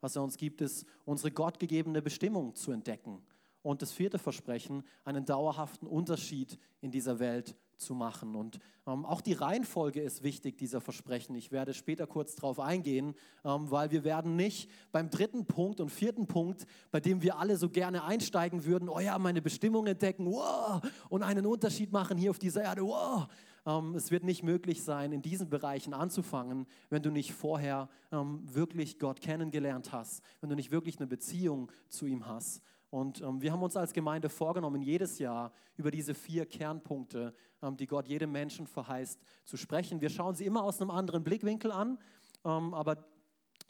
was er uns gibt, ist unsere gottgegebene Bestimmung zu entdecken. Und das vierte Versprechen, einen dauerhaften Unterschied in dieser Welt zu machen. Und ähm, auch die Reihenfolge ist wichtig dieser Versprechen. Ich werde später kurz darauf eingehen, ähm, weil wir werden nicht beim dritten Punkt und vierten Punkt, bei dem wir alle so gerne einsteigen würden, oh ja, meine Bestimmung entdecken, wow, und einen Unterschied machen hier auf dieser Erde, wow. Ähm, es wird nicht möglich sein, in diesen Bereichen anzufangen, wenn du nicht vorher ähm, wirklich Gott kennengelernt hast, wenn du nicht wirklich eine Beziehung zu ihm hast. Und ähm, wir haben uns als Gemeinde vorgenommen, jedes Jahr über diese vier Kernpunkte, ähm, die Gott jedem Menschen verheißt, zu sprechen. Wir schauen sie immer aus einem anderen Blickwinkel an, ähm, aber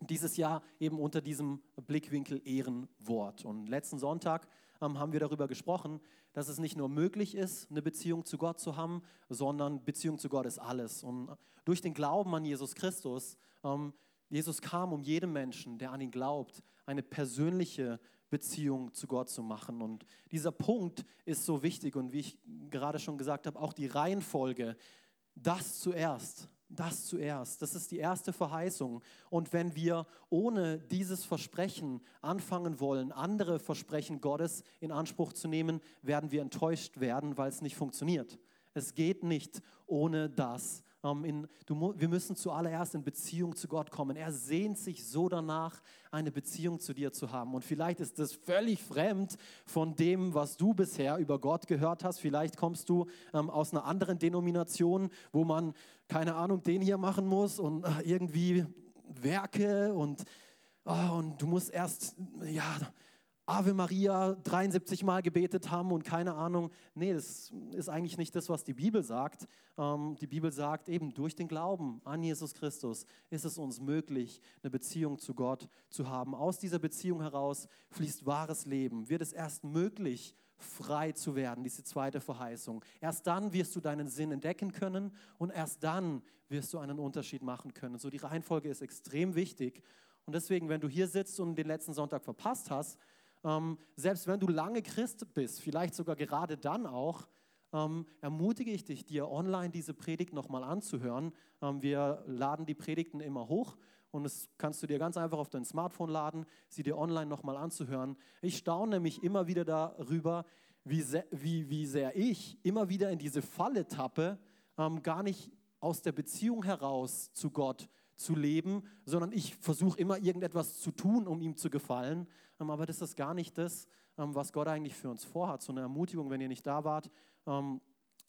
dieses Jahr eben unter diesem Blickwinkel Ehrenwort. Und letzten Sonntag ähm, haben wir darüber gesprochen, dass es nicht nur möglich ist, eine Beziehung zu Gott zu haben, sondern Beziehung zu Gott ist alles. Und durch den Glauben an Jesus Christus, ähm, Jesus kam, um jedem Menschen, der an ihn glaubt, eine persönliche Beziehung zu Gott zu machen. Und dieser Punkt ist so wichtig und wie ich gerade schon gesagt habe, auch die Reihenfolge, das zuerst, das zuerst, das ist die erste Verheißung. Und wenn wir ohne dieses Versprechen anfangen wollen, andere Versprechen Gottes in Anspruch zu nehmen, werden wir enttäuscht werden, weil es nicht funktioniert. Es geht nicht ohne das. Ähm, in, du, wir müssen zuallererst in Beziehung zu Gott kommen. Er sehnt sich so danach, eine Beziehung zu dir zu haben. Und vielleicht ist das völlig fremd von dem, was du bisher über Gott gehört hast. Vielleicht kommst du ähm, aus einer anderen Denomination, wo man, keine Ahnung, den hier machen muss und äh, irgendwie Werke und, oh, und du musst erst, ja, Ave Maria 73 Mal gebetet haben und keine Ahnung. Nee, das ist eigentlich nicht das, was die Bibel sagt. Ähm, die Bibel sagt eben, durch den Glauben an Jesus Christus ist es uns möglich, eine Beziehung zu Gott zu haben. Aus dieser Beziehung heraus fließt wahres Leben. Wird es erst möglich, frei zu werden, diese zweite Verheißung. Erst dann wirst du deinen Sinn entdecken können und erst dann wirst du einen Unterschied machen können. So die Reihenfolge ist extrem wichtig. Und deswegen, wenn du hier sitzt und den letzten Sonntag verpasst hast, ähm, selbst wenn du lange Christ bist, vielleicht sogar gerade dann auch, ähm, ermutige ich dich, dir online diese Predigt nochmal anzuhören. Ähm, wir laden die Predigten immer hoch und das kannst du dir ganz einfach auf dein Smartphone laden, sie dir online nochmal anzuhören. Ich staune nämlich immer wieder darüber, wie sehr, wie, wie sehr ich immer wieder in diese Falle tappe, ähm, gar nicht aus der Beziehung heraus zu Gott zu leben, sondern ich versuche immer irgendetwas zu tun, um ihm zu gefallen. Ähm, aber das ist gar nicht das, ähm, was Gott eigentlich für uns vorhat. So eine Ermutigung, wenn ihr nicht da wart, ähm,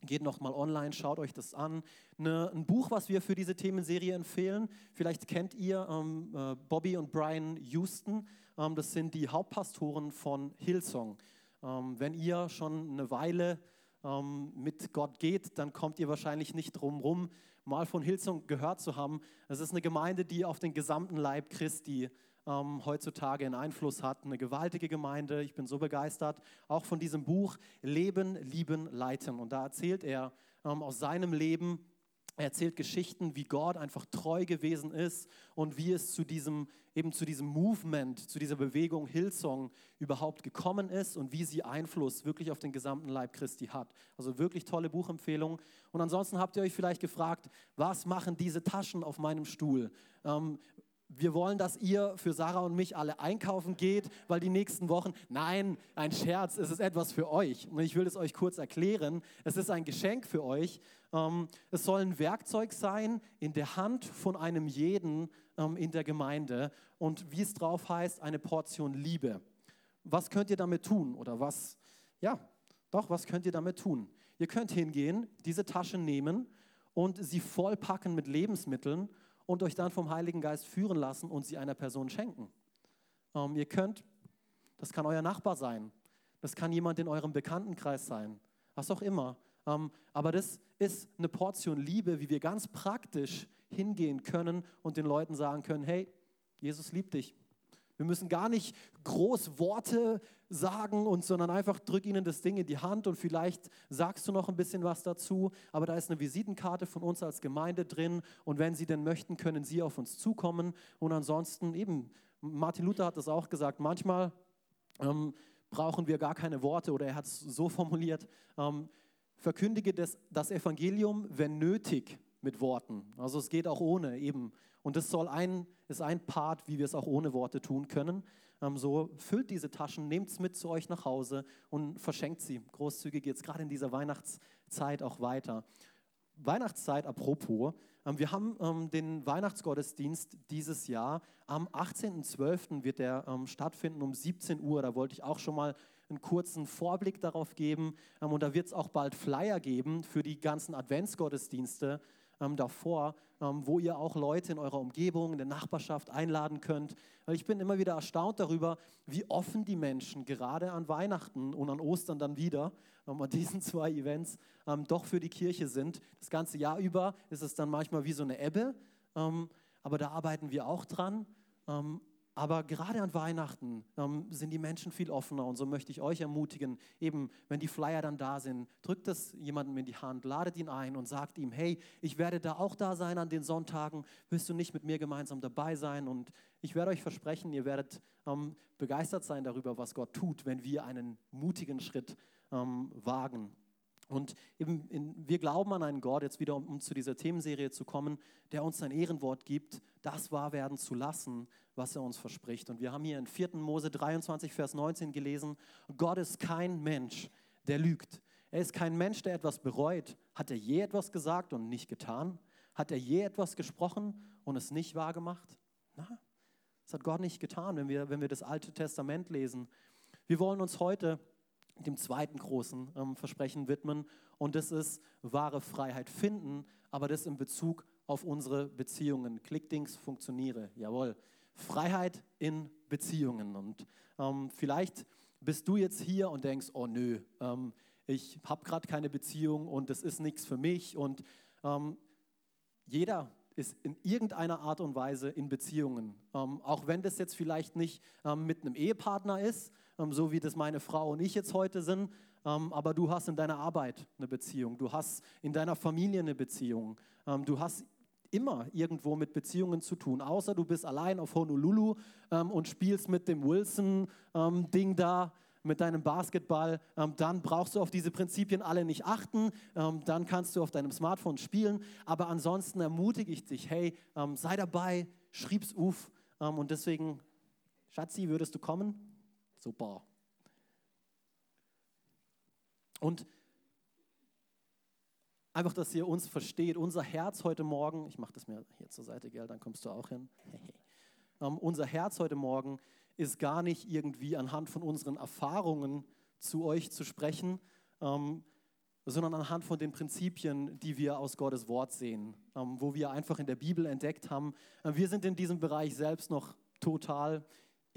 geht noch mal online, schaut euch das an. Eine, ein Buch, was wir für diese Themenserie empfehlen, vielleicht kennt ihr äh, Bobby und Brian Houston. Das sind die Hauptpastoren von Hillsong. Wenn ihr schon eine Weile mit Gott geht, dann kommt ihr wahrscheinlich nicht drum rum, mal von Hillsong gehört zu haben. Es ist eine Gemeinde, die auf den gesamten Leib Christi ähm, heutzutage einen Einfluss hat. Eine gewaltige Gemeinde. Ich bin so begeistert. Auch von diesem Buch Leben, Lieben, Leiten. Und da erzählt er ähm, aus seinem Leben, er erzählt Geschichten, wie Gott einfach treu gewesen ist und wie es zu diesem, eben zu diesem Movement, zu dieser Bewegung Hillsong überhaupt gekommen ist und wie sie Einfluss wirklich auf den gesamten Leib Christi hat. Also wirklich tolle Buchempfehlung. Und ansonsten habt ihr euch vielleicht gefragt, was machen diese Taschen auf meinem Stuhl? Ähm, wir wollen, dass ihr für Sarah und mich alle einkaufen geht, weil die nächsten Wochen, nein, ein Scherz, es ist etwas für euch. Und ich will es euch kurz erklären. Es ist ein Geschenk für euch. Ähm, es soll ein Werkzeug sein in der Hand von einem jeden ähm, in der Gemeinde. Und wie es drauf heißt, eine Portion Liebe. Was könnt ihr damit tun? Oder was, ja, doch, was könnt ihr damit tun? Ihr könnt hingehen, diese Tasche nehmen und sie vollpacken mit Lebensmitteln und euch dann vom Heiligen Geist führen lassen und sie einer Person schenken. Ähm, ihr könnt, das kann euer Nachbar sein, das kann jemand in eurem Bekanntenkreis sein, was auch immer. Ähm, aber das ist eine Portion Liebe, wie wir ganz praktisch hingehen können und den Leuten sagen können, hey, Jesus liebt dich. Wir müssen gar nicht groß Worte sagen und sondern einfach drück ihnen das Ding in die Hand und vielleicht sagst du noch ein bisschen was dazu, aber da ist eine Visitenkarte von uns als Gemeinde drin und wenn sie denn möchten, können sie auf uns zukommen und ansonsten eben, Martin Luther hat das auch gesagt, manchmal ähm, brauchen wir gar keine Worte oder er hat es so formuliert, ähm, verkündige das, das Evangelium, wenn nötig, mit Worten. Also es geht auch ohne eben Und das soll ein, ist ein Part, wie wir es auch ohne Worte tun können. Ähm, so füllt diese Taschen, nehmt es mit zu euch nach Hause und verschenkt sie. Großzügig geht es gerade in dieser Weihnachtszeit auch weiter. Weihnachtszeit, apropos, ähm, wir haben ähm, den Weihnachtsgottesdienst dieses Jahr. Am 18.12. wird der ähm, stattfinden um 17 Uhr. Da wollte ich auch schon mal einen kurzen Vorblick darauf geben. Und da wird es auch bald Flyer geben für die ganzen Adventsgottesdienste ähm, davor, ähm, wo ihr auch Leute in eurer Umgebung, in der Nachbarschaft einladen könnt. Weil ich bin immer wieder erstaunt darüber, wie offen die Menschen gerade an Weihnachten und an Ostern dann wieder, ähm, an diesen zwei Events, ähm, doch für die Kirche sind. Das ganze Jahr über ist es dann manchmal wie so eine Ebbe, ähm, aber da arbeiten wir auch dran. Aber gerade an Weihnachten ähm, sind die Menschen viel offener und so möchte ich euch ermutigen, eben wenn die Flyer dann da sind, drückt das jemandem in die Hand, ladet ihn ein und sagt ihm, hey, ich werde da auch da sein an den Sonntagen, willst du nicht mit mir gemeinsam dabei sein? Und ich werde euch versprechen, ihr werdet ähm, begeistert sein darüber, was Gott tut, wenn wir einen mutigen Schritt ähm, wagen. Und eben in, wir glauben an einen Gott, jetzt wieder um, um, zu dieser Themenserie zu kommen, der uns sein Ehrenwort gibt, das wahr werden zu lassen, was er uns verspricht. Und wir haben hier in 4. Mose 23, Vers 19 gelesen, Gott ist kein Mensch, der lügt. Er ist kein Mensch, der etwas bereut. Hat er je etwas gesagt und nicht getan? Hat er je etwas gesprochen und es nicht wahrgemacht? Na, das hat Gott nicht getan, wenn wir, wenn wir das Alte Testament lesen. Wir wollen uns heute dem zweiten großen ähm, Versprechen widmen. Und das ist wahre Freiheit finden, aber das in Bezug auf unsere Beziehungen. Klickdings funktioniere, jawohl. Freiheit in Beziehungen. Und ähm, vielleicht bist du jetzt hier und denkst, oh nö, ähm, ich habe gerade keine Beziehung und das ist nichts für mich. Und ähm, jeder ist in irgendeiner Art und Weise in Beziehungen. Ähm, auch wenn das jetzt vielleicht nicht ähm, mit einem Ehepartner ist, so wie das meine Frau und ich jetzt heute sind, ähm, aber du hast in deiner Arbeit eine Beziehung, du hast in deiner Familie eine Beziehung, ähm, du hast immer irgendwo mit Beziehungen zu tun, außer du bist allein auf Honolulu und spielst mit dem Wilson-Ding da mit deinem Basketball, ähm, dann brauchst du auf diese Prinzipien alle nicht achten, ähm, dann kannst du auf deinem Smartphone spielen, aber ansonsten ermutige ich dich, hey, ähm, sei dabei, schrieb's auf. Und deswegen, Schatzi, würdest du kommen? Super. Und einfach, dass ihr uns versteht, unser Herz heute Morgen, ich mache das mir hier zur Seite, gell, dann kommst du auch hin. um, unser Herz heute Morgen ist gar nicht irgendwie anhand von unseren Erfahrungen zu euch zu sprechen, um, sondern anhand von den Prinzipien, die wir aus Gottes Wort sehen, um, wo wir einfach in der Bibel entdeckt haben. wir sind in diesem Bereich selbst noch total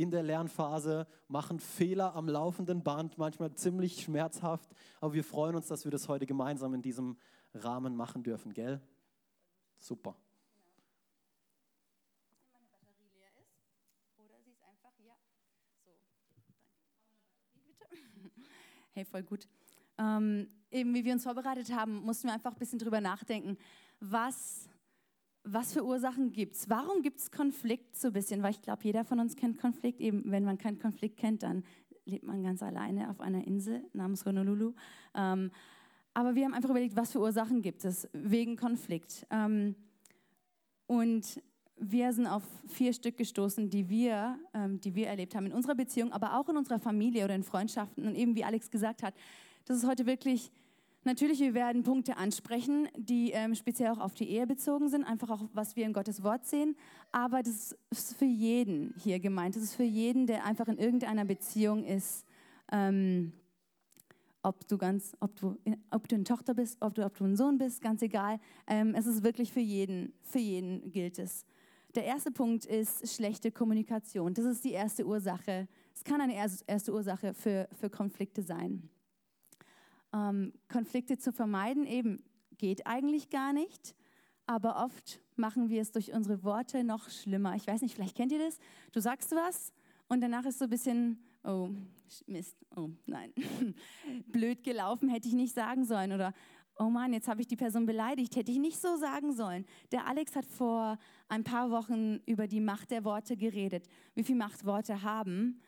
in der Lernphase, machen Fehler am laufenden Band, manchmal ziemlich schmerzhaft, aber wir freuen uns, dass wir das heute gemeinsam in diesem Rahmen machen dürfen, gell? Super. Hey, voll gut. Ähm, eben wie wir uns vorbereitet haben, mussten wir einfach ein bisschen drüber nachdenken, was was für Ursachen gibt es? Warum gibt es Konflikt so ein bisschen? Weil ich glaube, jeder von uns kennt Konflikt. Eben, wenn man keinen Konflikt kennt, dann lebt man ganz alleine auf einer Insel namens Honolulu. Ähm, aber wir haben einfach überlegt, was für Ursachen gibt es wegen Konflikt. Ähm, und wir sind auf vier Stück gestoßen, die wir, ähm, die wir erlebt haben in unserer Beziehung, aber auch in unserer Familie oder in Freundschaften. Und eben wie Alex gesagt hat, das ist heute wirklich Natürlich, wir werden Punkte ansprechen, die ähm, speziell auch auf die Ehe bezogen sind, einfach auch, was wir in Gottes Wort sehen. Aber das ist für jeden hier gemeint. Das ist für jeden, der einfach in irgendeiner Beziehung ist. Ähm, ob du ganz, ob du, ob du eine Tochter bist, ob du, ob du ein Sohn bist, ganz egal. Ähm, es ist wirklich für jeden, für jeden gilt es. Der erste Punkt ist schlechte Kommunikation. Das ist die erste Ursache. Es kann eine erste Ursache für, für Konflikte sein ähm, Konflikte zu vermeiden, eben geht eigentlich gar nicht, aber oft machen wir es durch unsere Worte noch schlimmer. Ich weiß nicht, vielleicht kennt ihr das. Du sagst was und danach ist so ein bisschen, oh, Mist, oh nein, blöd gelaufen, hätte ich nicht sagen sollen oder oh Mann, jetzt habe ich die Person beleidigt, hätte ich nicht so sagen sollen. Der Alex hat vor ein paar Wochen über die Macht der Worte geredet, wie viel Macht Worte haben.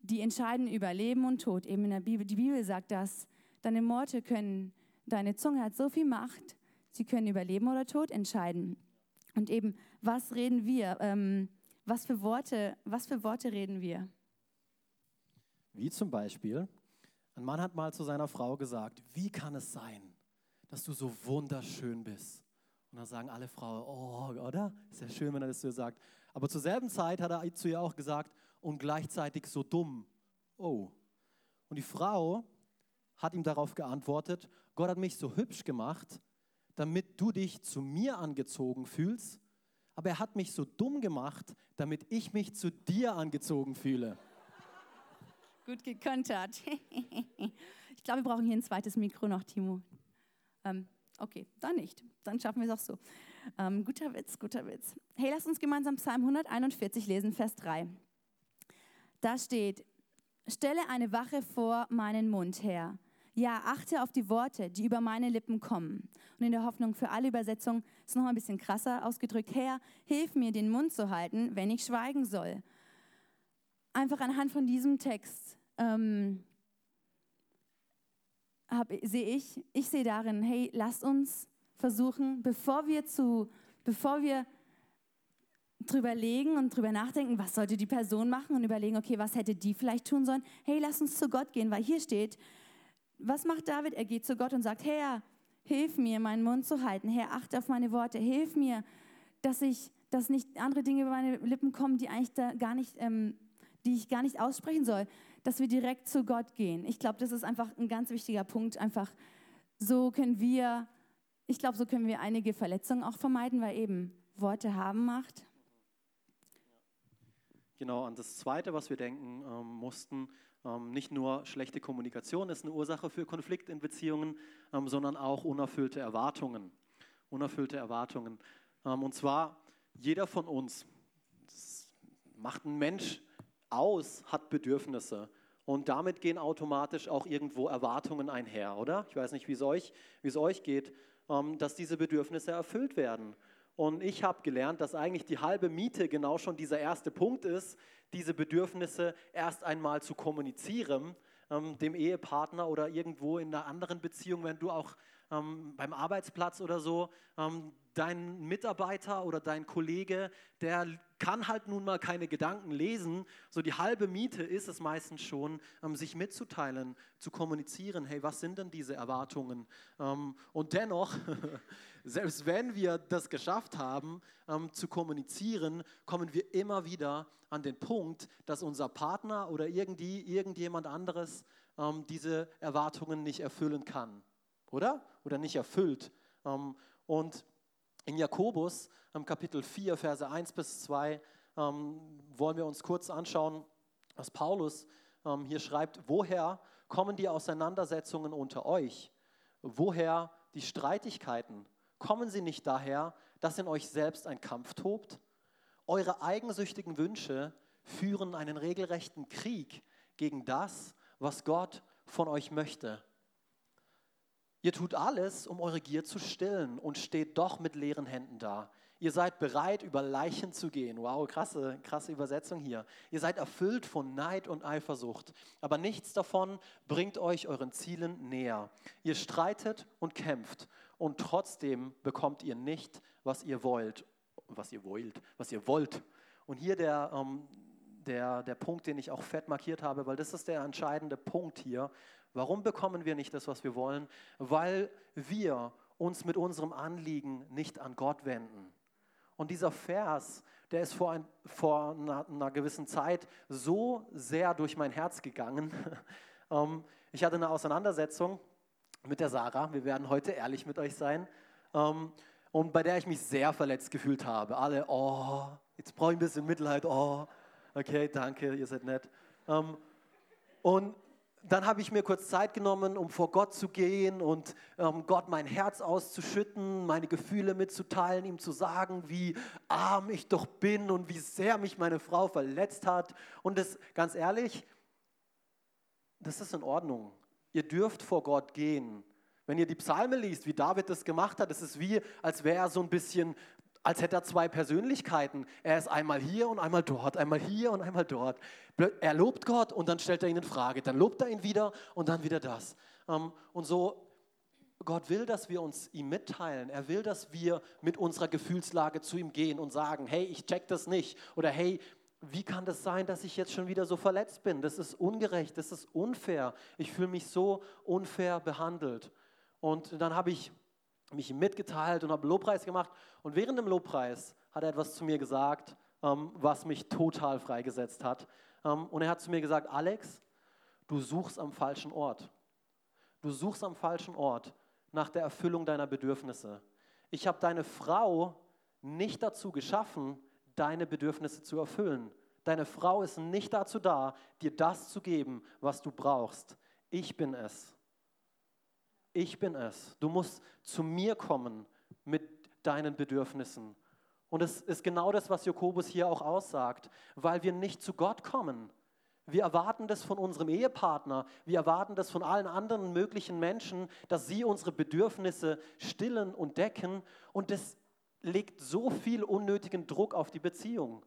Die entscheiden über Leben und Tod, eben in der Bibel. Die Bibel sagt das. Deine Worte können, deine Zunge hat so viel Macht, sie können über Leben oder Tod entscheiden. Und eben, was reden wir? Ähm, was, für Worte, was für Worte reden wir? Wie zum Beispiel, ein Mann hat mal zu seiner Frau gesagt, wie kann es sein, dass du so wunderschön bist? Und dann sagen alle Frauen, oh, oder? Ist ja schön, wenn er das so sagt. Aber zur selben Zeit hat er zu ihr auch gesagt, und gleichzeitig so dumm. Oh. Und die Frau hat ihm darauf geantwortet, Gott hat mich so hübsch gemacht, damit du dich zu mir angezogen fühlst, aber er hat mich so dumm gemacht, damit ich mich zu dir angezogen fühle. Gut gekontert. ich glaube, wir brauchen hier ein zweites Mikro noch, Timo. Ähm, okay, dann nicht. Dann schaffen wir es auch so. Ähm, guter Witz, guter Witz. Hey, lass uns gemeinsam Psalm 141 lesen, Vers 3. Da steht, stelle eine Wache vor meinen Mund her ja, achte auf die Worte, die über meine Lippen kommen. Und in der Hoffnung für alle Übersetzungen ist noch ein bisschen krasser ausgedrückt. Herr, hilf mir, den Mund zu halten, wenn ich schweigen soll. Einfach anhand von diesem Text ähm, sehe ich, ich sehe darin, hey, lasst uns versuchen, bevor wir zu, bevor wir drüber legen und drüber nachdenken, was sollte die Person machen und überlegen, okay, was hätte die vielleicht tun sollen? Hey, lass uns zu Gott gehen, weil hier steht, was macht David? Er geht zu Gott und sagt, Herr, hilf mir, meinen Mund zu halten. Herr, achte auf meine Worte. Hilf mir, dass ich, dass nicht andere Dinge über meine Lippen kommen, die eigentlich gar nicht, ähm, die ich gar nicht aussprechen soll. Dass wir direkt zu Gott gehen. Ich glaube, das ist einfach ein ganz wichtiger Punkt. Einfach so können wir, ich glaube, so können wir einige Verletzungen auch vermeiden, weil eben Worte haben Macht. Genau, und das Zweite, was wir denken ähm, mussten, nicht nur schlechte Kommunikation ist eine Ursache für Konflikt in Beziehungen, ähm, sondern auch unerfüllte Erwartungen. Unerfüllte Erwartungen. Ähm, und zwar jeder von uns, das macht ein Mensch aus, hat Bedürfnisse. Und damit gehen automatisch auch irgendwo Erwartungen einher, oder? Ich weiß nicht, wie es euch, wie es euch geht, dass diese Bedürfnisse erfüllt werden. Und ich habe gelernt, dass eigentlich die halbe Miete genau schon dieser erste Punkt ist, diese Bedürfnisse erst einmal zu kommunizieren, ähm, dem Ehepartner oder irgendwo in einer anderen Beziehung, wenn du auch ähm, beim Arbeitsplatz oder so, ähm, dein Mitarbeiter oder dein Kollege, der kann halt nun mal keine Gedanken lesen. So die halbe Miete ist es meistens schon, ähm, sich mitzuteilen, zu kommunizieren. Hey, was sind denn diese Erwartungen? Ähm, und dennoch, selbst wenn wir das geschafft haben, ähm, zu kommunizieren, kommen wir immer wieder an den Punkt, dass unser Partner oder irgendwie irgendjemand anderes ähm, diese Erwartungen nicht erfüllen kann oder? Oder nicht erfüllt. Ähm, und in Jakobus, Kapitel 4, Verse 1 bis 2, ähm, wollen wir uns kurz anschauen, was Paulus ähm, hier schreibt. Woher kommen die Auseinandersetzungen unter euch? Woher die Streitigkeiten? Kommen sie nicht daher, dass in euch selbst ein Kampf tobt? Eure eigensüchtigen Wünsche führen einen regelrechten Krieg gegen das, was Gott von euch möchte. Ihr tut alles, um eure Gier zu stillen und steht doch mit leeren Händen da. Ihr seid bereit, über Leichen zu gehen. Wow, krasse, krasse Übersetzung hier. Ihr seid erfüllt von Neid und Eifersucht. Aber nichts davon bringt euch euren Zielen näher. Ihr streitet und kämpft und trotzdem bekommt ihr nicht, was ihr wollt. Was ihr wollt, was ihr wollt. Und hier der, ähm, der, der Punkt, den ich auch fett markiert habe, weil das ist der entscheidende Punkt hier. Warum bekommen wir nicht das, was wir wollen? Weil wir uns mit unserem Anliegen nicht an Gott wenden. Und dieser Vers, der ist vor, ein, vor einer, einer, gewissen Zeit so sehr durch mein Herz gegangen. Ähm, ich hatte eine Auseinandersetzung mit der Sarah. Wir werden heute ehrlich mit euch sein. Ähm, und bei der ich mich sehr verletzt gefühlt habe. Alle, oh, jetzt brauche ich ein bisschen Mitleid. Oh, okay, danke, ihr seid nett. Ähm, und dann habe ich mir kurz Zeit genommen, um vor Gott zu gehen und ähm, Gott mein Herz auszuschütten, meine Gefühle mitzuteilen, ihm zu sagen, wie arm ich doch bin und wie sehr mich meine Frau verletzt hat. Und das, ganz ehrlich, das ist in Ordnung. Ihr dürft vor Gott gehen. Wenn ihr die Psalme liest, wie David das gemacht hat, es ist wie, als wäre er so ein bisschen als hätte er zwei Persönlichkeiten. Er ist einmal hier und einmal dort, einmal hier und einmal dort. Er lobt Gott und dann stellt er ihn in Frage. Dann lobt er ihn wieder und dann wieder das. Ähm, und so Gott will, dass wir uns ihm mitteilen. Er will, dass wir mit unserer Gefühlslage zu ihm gehen und sagen, hey, ich check das nicht. Oder hey, wie kann das sein, dass ich jetzt schon wieder so verletzt bin? Das ist ungerecht, das ist unfair. Ich fühle mich so unfair behandelt. Und dann habe ich mich mitgeteilt und habe Lobpreis gemacht. Und während dem Lobpreis hat er etwas zu mir gesagt, ähm, was mich total freigesetzt hat. Ähm, und er hat zu mir gesagt, Alex, du suchst am falschen Ort. Du suchst am falschen Ort nach der Erfüllung deiner Bedürfnisse. Ich habe deine Frau nicht dazu geschaffen, deine Bedürfnisse zu erfüllen. Deine Frau ist nicht dazu da, dir das zu geben, was du brauchst. Ich bin es. Ich bin es. Du musst zu mir kommen mit deinen Bedürfnissen. Und es ist genau das, was Jakobus hier auch aussagt, weil wir nicht zu Gott kommen. Wir erwarten das von unserem Ehepartner, wir erwarten das von allen anderen möglichen Menschen, dass sie unsere Bedürfnisse stillen und decken. Und das legt so viel unnötigen Druck auf die Beziehung.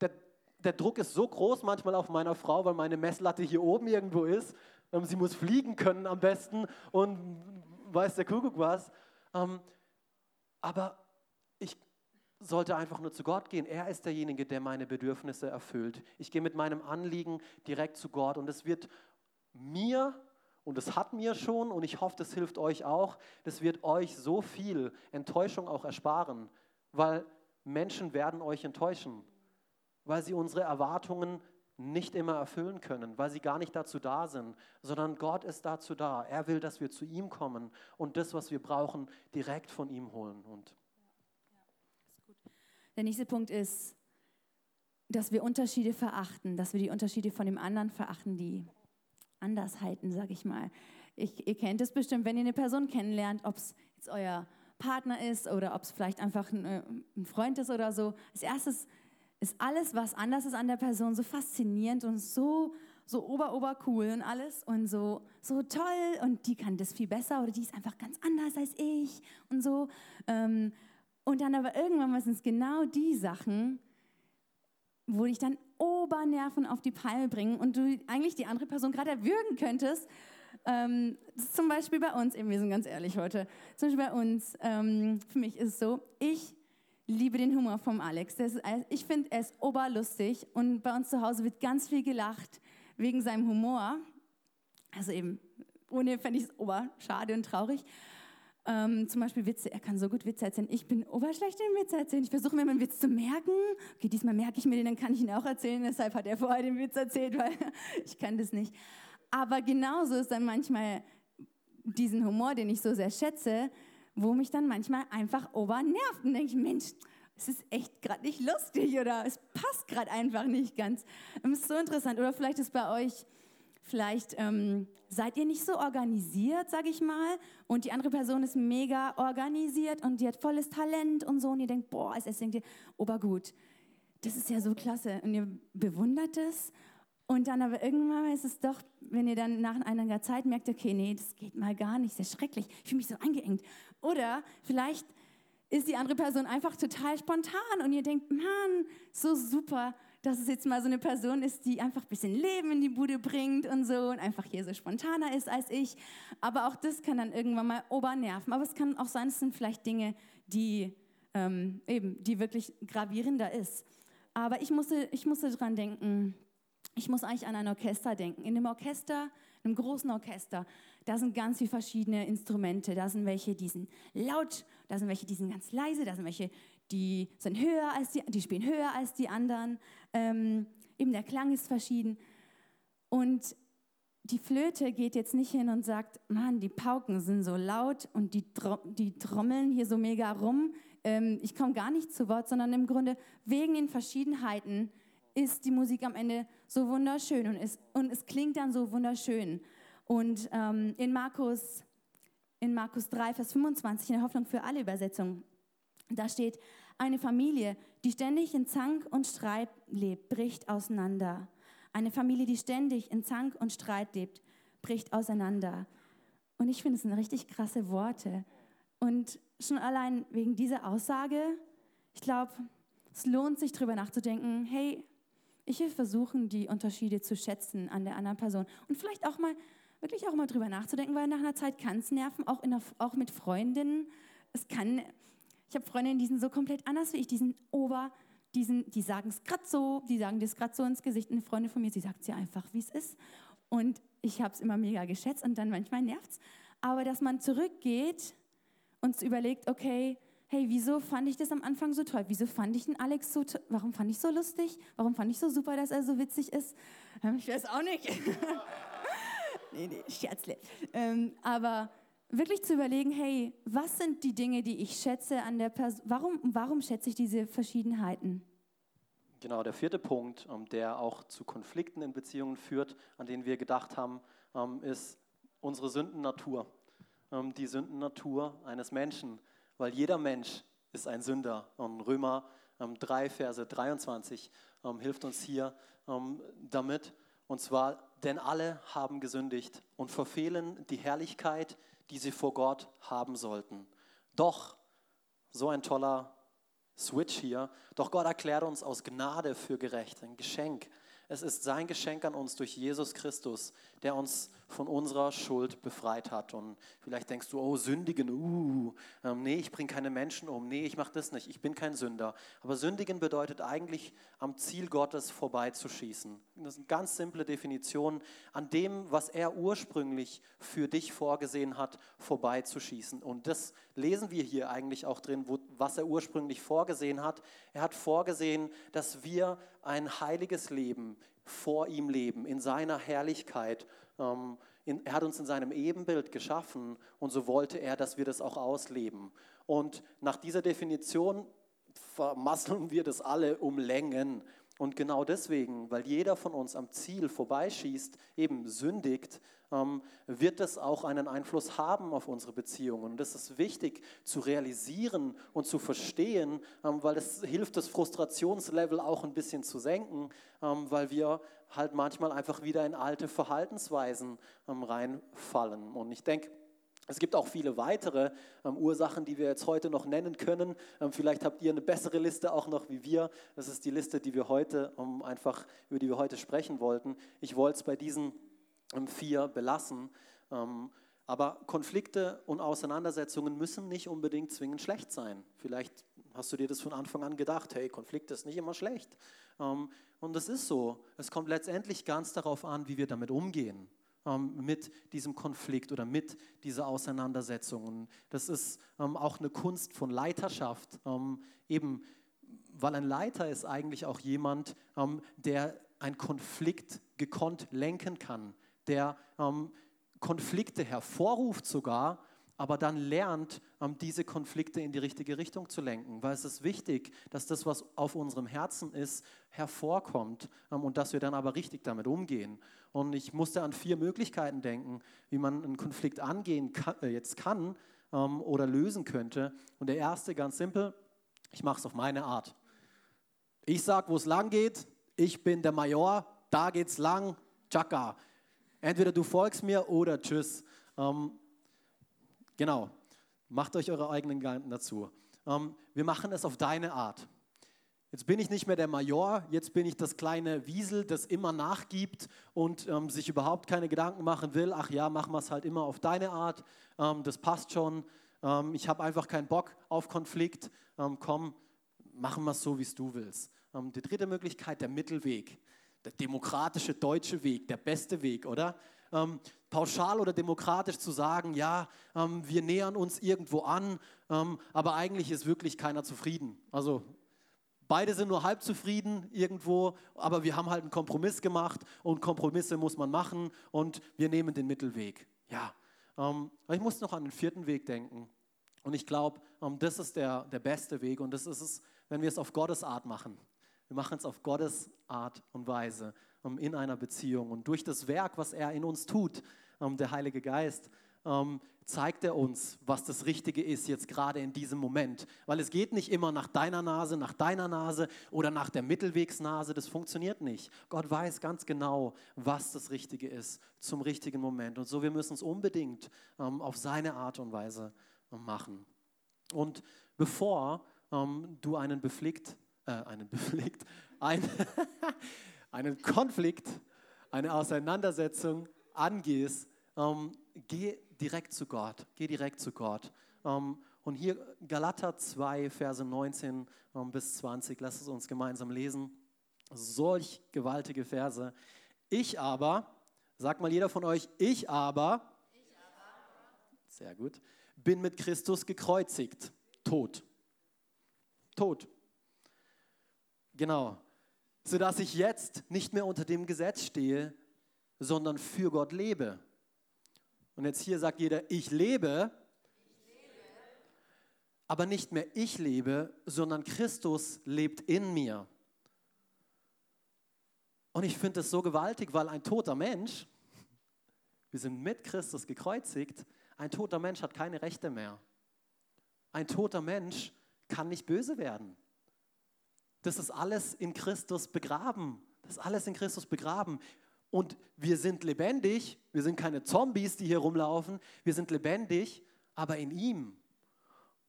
Der, der Druck ist so groß manchmal auf meiner Frau, weil meine Messlatte hier oben irgendwo ist. Ähm, sie muss fliegen können am besten und weiß der Kuckuck was. Ähm, aber ich sollte einfach nur zu Gott gehen. Er ist derjenige, der meine Bedürfnisse erfüllt. Ich gehe mit meinem Anliegen direkt zu Gott und es wird mir und es hat mir schon und ich hoffe, das hilft euch auch, das wird euch so viel Enttäuschung auch ersparen, weil Menschen werden euch enttäuschen, weil sie unsere Erwartungen nicht immer erfüllen können, weil sie gar nicht dazu da sind, sondern Gott ist dazu da. Er will, dass wir zu ihm kommen und das, was wir brauchen, direkt von ihm holen. Und der nächste Punkt ist, dass wir Unterschiede verachten, dass wir die Unterschiede von dem anderen verachten, die Andersheiten, sag ich mal. Ich, ihr kennt es bestimmt, wenn ihr eine Person kennenlernt, ob es jetzt euer Partner ist oder ob es vielleicht einfach ein, äh, ein Freund ist oder so. Als erstes ist alles, was anders ist an der Person, so faszinierend und so, so ober, ober cool und alles und so, so toll und die kann das viel besser oder die ist einfach ganz anders als ich und so. Ähm, und dann aber irgendwann sind es genau die Sachen, wo dich dann Obernerven auf die Palme bringen und du eigentlich die andere Person gerade erwürgen könntest. Ähm, zum Beispiel bei uns, eben, wir sind ganz ehrlich heute, zum Beispiel bei uns, ähm, für mich ist es so, ich liebe den Humor vom Alex. Ist, ich finde, er ist oberlustig und bei uns zu Hause wird ganz viel gelacht wegen seinem Humor. Also eben, ohne fände ich es oberschade und traurig. Ähm, zum Beispiel Witze, er kann so gut Witze erzählen. Ich bin oberschlecht im Witze erzählen. Ich versuche mir einen Witz zu merken. Okay, diesmal merke ich mir den, dann kann ich ihn auch erzählen. Deshalb hat er vorher den Witz erzählt, weil ich kann das nicht. Aber genauso ist dann manchmal diesen Humor, den ich so sehr schätze, wo mich dann manchmal einfach obernervt. Und denke ich, Mensch, es ist echt gerade nicht lustig oder es passt gerade einfach nicht ganz. Das ist so interessant. Oder vielleicht ist bei euch Vielleicht ähm, seid ihr nicht so organisiert, sage ich mal, und die andere Person ist mega organisiert und die hat volles Talent und so und ihr denkt, boah, als denkt ihr, obergut, das ist ja so klasse und ihr bewundert es und dann aber irgendwann ist es doch, wenn ihr dann nach einer Zeit merkt, okay, nee, das geht mal gar nicht, ist schrecklich, ich fühle mich so eingeengt. Oder vielleicht ist die andere Person einfach total spontan und ihr denkt, Mann, so super, dass es jetzt mal so eine Person ist, die einfach ein bisschen Leben in die Bude bringt und so und einfach hier so spontaner ist als ich. Aber auch das kann dann irgendwann mal obernerven. Aber es kann auch sein, es sind vielleicht Dinge, die ähm, eben, die wirklich gravierender ist. Aber ich musste, ich musste dran denken, ich muss eigentlich an ein Orchester denken. In einem Orchester, einem großen Orchester, da sind ganz viele verschiedene Instrumente. Da sind welche, die sind laut, da sind welche, die sind ganz leise, da sind welche, die sind höher als die, die spielen höher als die anderen. Ähm, eben der Klang ist verschieden. Und die Flöte geht jetzt nicht hin und sagt, Mann, die Pauken sind so laut und die, die trommeln hier so mega rum. Ähm, ich komme gar nicht zu Wort, sondern im Grunde wegen den Verschiedenheiten ist die Musik am Ende so wunderschön und es, und es klingt dann so wunderschön. Und ähm, in, Markus, in Markus 3, Vers 25, in der Hoffnung für alle Übersetzungen, da steht, eine Familie, die ständig in Zank und Streit lebt, bricht auseinander. Eine Familie, die ständig in Zank und Streit lebt, bricht auseinander. Und ich finde, es sind richtig krasse Worte. Und schon allein wegen dieser Aussage, ich glaube, es lohnt sich darüber nachzudenken, hey, ich will versuchen, die Unterschiede zu schätzen an der anderen Person. Und vielleicht auch mal wirklich auch mal drüber nachzudenken, weil nach einer Zeit kann es nerven, auch, in der, auch mit Freundinnen. Es kann, ich habe Freundinnen, die sind so komplett anders wie ich, die sind ober, die, die sagen es gerade so, die sagen das gerade so ins Gesicht. Eine Freundin von mir, sie sagt es ja einfach, wie es ist. Und ich habe es immer mega geschätzt und dann manchmal nervt es. Aber dass man zurückgeht und überlegt, okay, hey, wieso fand ich das am Anfang so toll? Wieso fand ich den Alex so toll? Warum fand ich so lustig? Warum fand ich so super, dass er so witzig ist? Ähm, ich weiß auch nicht. nee, nee, Scherzle. Ähm, aber wirklich zu überlegen, hey, was sind die Dinge, die ich schätze an der Person? Warum, warum schätze ich diese Verschiedenheiten? Genau, der vierte Punkt, ähm, der auch zu Konflikten in Beziehungen führt, an denen wir gedacht haben, ähm, ist unsere Sündennatur. Ähm, die Sündennatur eines Menschen, weil jeder Mensch ist ein Sünder. Römer 3, Verse 23 hilft uns hier damit. Und zwar, denn alle haben gesündigt und verfehlen die Herrlichkeit, die sie vor Gott haben sollten. Doch, so ein toller Switch hier. Doch Gott erklärt uns aus Gnade für gerecht, ein Geschenk. Es ist sein Geschenk an uns durch Jesus Christus, der uns von unserer Schuld befreit hat. Und vielleicht denkst du, oh, sündigen, uh, ähm, nee, ich bringe keine Menschen um, nee, ich mache das nicht, ich bin kein Sünder. Aber sündigen bedeutet eigentlich, am Ziel Gottes vorbeizuschießen. Das ist eine ganz simple Definition, an dem, was er ursprünglich für dich vorgesehen hat, vorbeizuschießen. Und das lesen wir hier eigentlich auch drin, wo, was er ursprünglich vorgesehen hat. Er hat vorgesehen, dass wir ein heiliges Leben vor ihm leben, in seiner Herrlichkeit. Ähm, in, er hat uns in seinem Ebenbild geschaffen und so wollte er, dass wir das auch ausleben. Und nach dieser Definition vermasseln wir das alle um Längen. Und genau deswegen, weil jeder von uns am Ziel vorbeischießt, eben sündigt, ähm, wird das auch einen Einfluss haben auf unsere Beziehungen. Und das ist wichtig zu realisieren und zu verstehen, ähm, weil das hilft, das Frustrationslevel auch ein bisschen zu senken, ähm, weil wir halt manchmal einfach wieder in alte Verhaltensweisen reinfallen. Und ich denke, es gibt auch viele weitere ähm, Ursachen, die wir jetzt heute noch nennen können. Ähm, vielleicht habt ihr eine bessere Liste auch noch wie wir. Das ist die Liste, die wir heute um, einfach über die wir heute sprechen wollten. Ich wollte es bei diesen ähm, vier belassen. Ähm, aber Konflikte und Auseinandersetzungen müssen nicht unbedingt zwingend schlecht sein. Vielleicht hast du dir das von Anfang an gedacht, hey, Konflikt ist nicht immer schlecht. Ähm, und das ist so. Es kommt letztendlich ganz darauf an, wie wir damit umgehen ähm, mit diesem Konflikt oder mit dieser Auseinandersetzung. Und das ist ähm, auch eine Kunst von Leiterschaft, ähm, eben weil ein Leiter ist eigentlich auch jemand, ähm, der einen Konflikt gekonnt lenken kann, der ähm, Konflikte hervorruft sogar aber dann lernt, ähm, diese Konflikte in die richtige Richtung zu lenken. Weil es ist wichtig, dass das, was auf unserem Herzen ist, hervorkommt ähm, und dass wir dann aber richtig damit umgehen. Und ich musste an vier Möglichkeiten denken, wie man einen Konflikt angehen kann, äh, jetzt kann ähm, oder lösen könnte. Und der erste, ganz simpel, ich mache es auf meine Art. Ich sage, wo es lang geht, ich bin der Major, da geht's lang, tschakka. Entweder du folgst mir oder tschüss. Genau, macht euch eure eigenen Gedanken dazu. Ähm, wir machen es auf deine Art. Jetzt bin ich nicht mehr der Major, jetzt bin ich das kleine Wiesel, das immer nachgibt und ähm, sich überhaupt keine Gedanken machen will. Ach ja, machen wir es halt immer auf deine Art, ähm, das passt schon. Ähm, ich habe einfach keinen Bock auf Konflikt. Ähm, komm, machen wir es so, wie es du willst. Ähm, die dritte Möglichkeit, der Mittelweg, der demokratische deutsche Weg, der beste Weg, oder? Ähm, pauschal oder demokratisch zu sagen, ja, ähm, wir nähern uns irgendwo an, ähm, aber eigentlich ist wirklich keiner zufrieden. Also beide sind nur halb zufrieden irgendwo, aber wir haben halt einen Kompromiss gemacht und Kompromisse muss man machen und wir nehmen den Mittelweg. Ja, ähm, ich muss noch an den vierten Weg denken. Und ich glaube, ähm, das ist der, der beste Weg und das ist es, wenn wir es auf Gottes Art machen. Wir machen es auf Gottes Art und Weise in einer Beziehung. Und durch das Werk, was er in uns tut, ähm, der Heilige Geist, ähm, zeigt er uns, was das Richtige ist jetzt gerade in diesem Moment. Weil es geht nicht immer nach deiner Nase, nach deiner Nase oder nach der Mittelwegsnase. Das funktioniert nicht. Gott weiß ganz genau, was das Richtige ist zum richtigen Moment. Und so, wir müssen es unbedingt ähm, auf seine Art und Weise ähm, machen. Und bevor ähm, du einen beflickt, äh, einen beflickt, ein einen Konflikt, eine Auseinandersetzung angehst, ähm, geh direkt zu Gott. Geh direkt zu Gott. Ähm, und hier Galater 2, Verse 19 ähm, bis 20, lasst es uns gemeinsam lesen. Solch gewaltige Verse. Ich aber, sagt mal jeder von euch, ich aber, ich aber. sehr gut, bin mit Christus gekreuzigt, tot. Tot. Genau. Sodass ich jetzt nicht mehr unter dem Gesetz stehe, sondern für Gott lebe. Und jetzt hier sagt jeder, ich lebe, aber nicht mehr ich lebe, sondern Christus lebt in mir. Und ich finde das so gewaltig, weil ein toter Mensch, wir sind mit Christus gekreuzigt, ein toter Mensch hat keine Rechte mehr. Ein toter Mensch kann nicht böse werden. Das ist alles in Christus begraben. Das ist alles in Christus begraben. Und wir sind lebendig. Wir sind keine Zombies, die hier rumlaufen. Wir sind lebendig, aber in ihm.